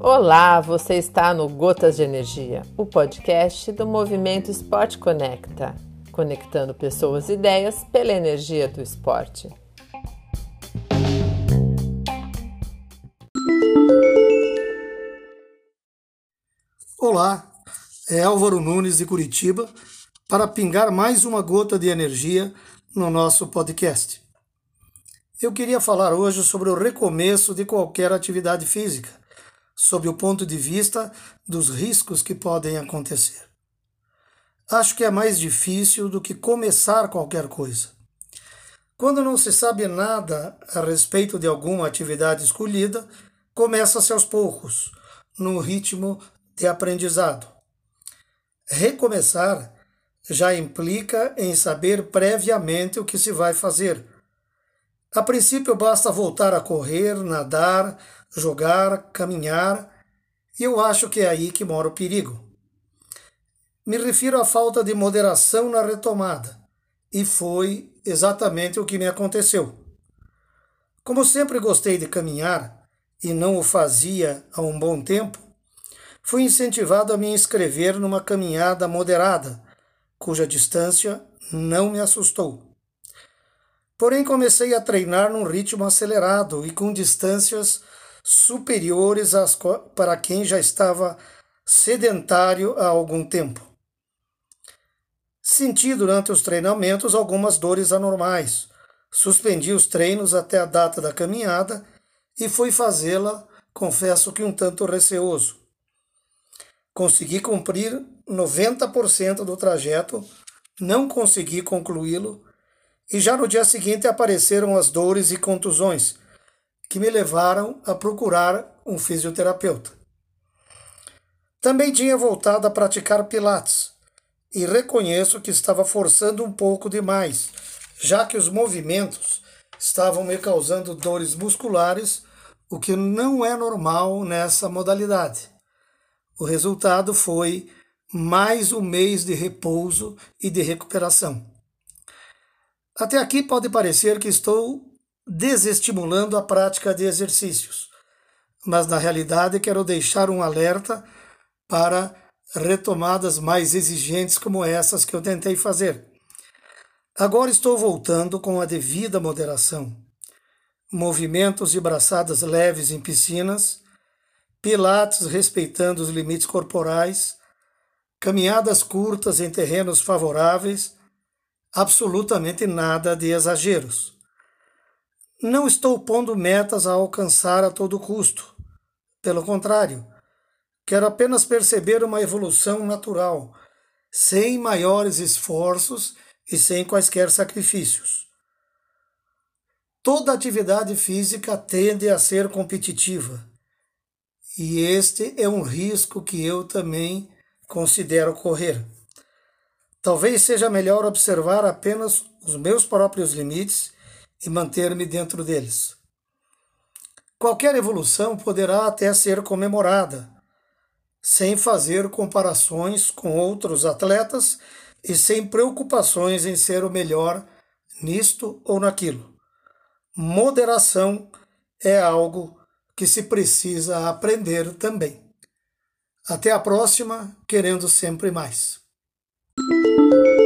Olá, você está no Gotas de Energia, o podcast do Movimento Esporte Conecta, conectando pessoas e ideias pela energia do esporte. Olá, é Álvaro Nunes de Curitiba para pingar mais uma gota de energia no nosso podcast. Eu queria falar hoje sobre o recomeço de qualquer atividade física sob o ponto de vista dos riscos que podem acontecer. Acho que é mais difícil do que começar qualquer coisa. Quando não se sabe nada a respeito de alguma atividade escolhida, começa-se aos poucos, no ritmo de aprendizado. Recomeçar já implica em saber previamente o que se vai fazer. A princípio, basta voltar a correr, nadar, jogar, caminhar, e eu acho que é aí que mora o perigo. Me refiro à falta de moderação na retomada, e foi exatamente o que me aconteceu. Como sempre gostei de caminhar e não o fazia há um bom tempo, fui incentivado a me inscrever numa caminhada moderada, cuja distância não me assustou. Porém, comecei a treinar num ritmo acelerado e com distâncias superiores às para quem já estava sedentário há algum tempo. Senti durante os treinamentos algumas dores anormais. Suspendi os treinos até a data da caminhada e fui fazê-la, confesso que um tanto receoso. Consegui cumprir 90% do trajeto, não consegui concluí-lo e já no dia seguinte apareceram as dores e contusões que me levaram a procurar um fisioterapeuta. Também tinha voltado a praticar Pilates e reconheço que estava forçando um pouco demais, já que os movimentos estavam me causando dores musculares, o que não é normal nessa modalidade. O resultado foi mais um mês de repouso e de recuperação. Até aqui pode parecer que estou desestimulando a prática de exercícios. Mas na realidade quero deixar um alerta para retomadas mais exigentes como essas que eu tentei fazer. Agora estou voltando com a devida moderação. Movimentos de braçadas leves em piscinas, pilates respeitando os limites corporais, caminhadas curtas em terrenos favoráveis, absolutamente nada de exageros. Não estou pondo metas a alcançar a todo custo. Pelo contrário, quero apenas perceber uma evolução natural, sem maiores esforços e sem quaisquer sacrifícios. Toda atividade física tende a ser competitiva, e este é um risco que eu também considero correr. Talvez seja melhor observar apenas os meus próprios limites e manter-me dentro deles. Qualquer evolução poderá até ser comemorada, sem fazer comparações com outros atletas e sem preocupações em ser o melhor nisto ou naquilo. Moderação é algo que se precisa aprender também. Até a próxima, querendo sempre mais. Música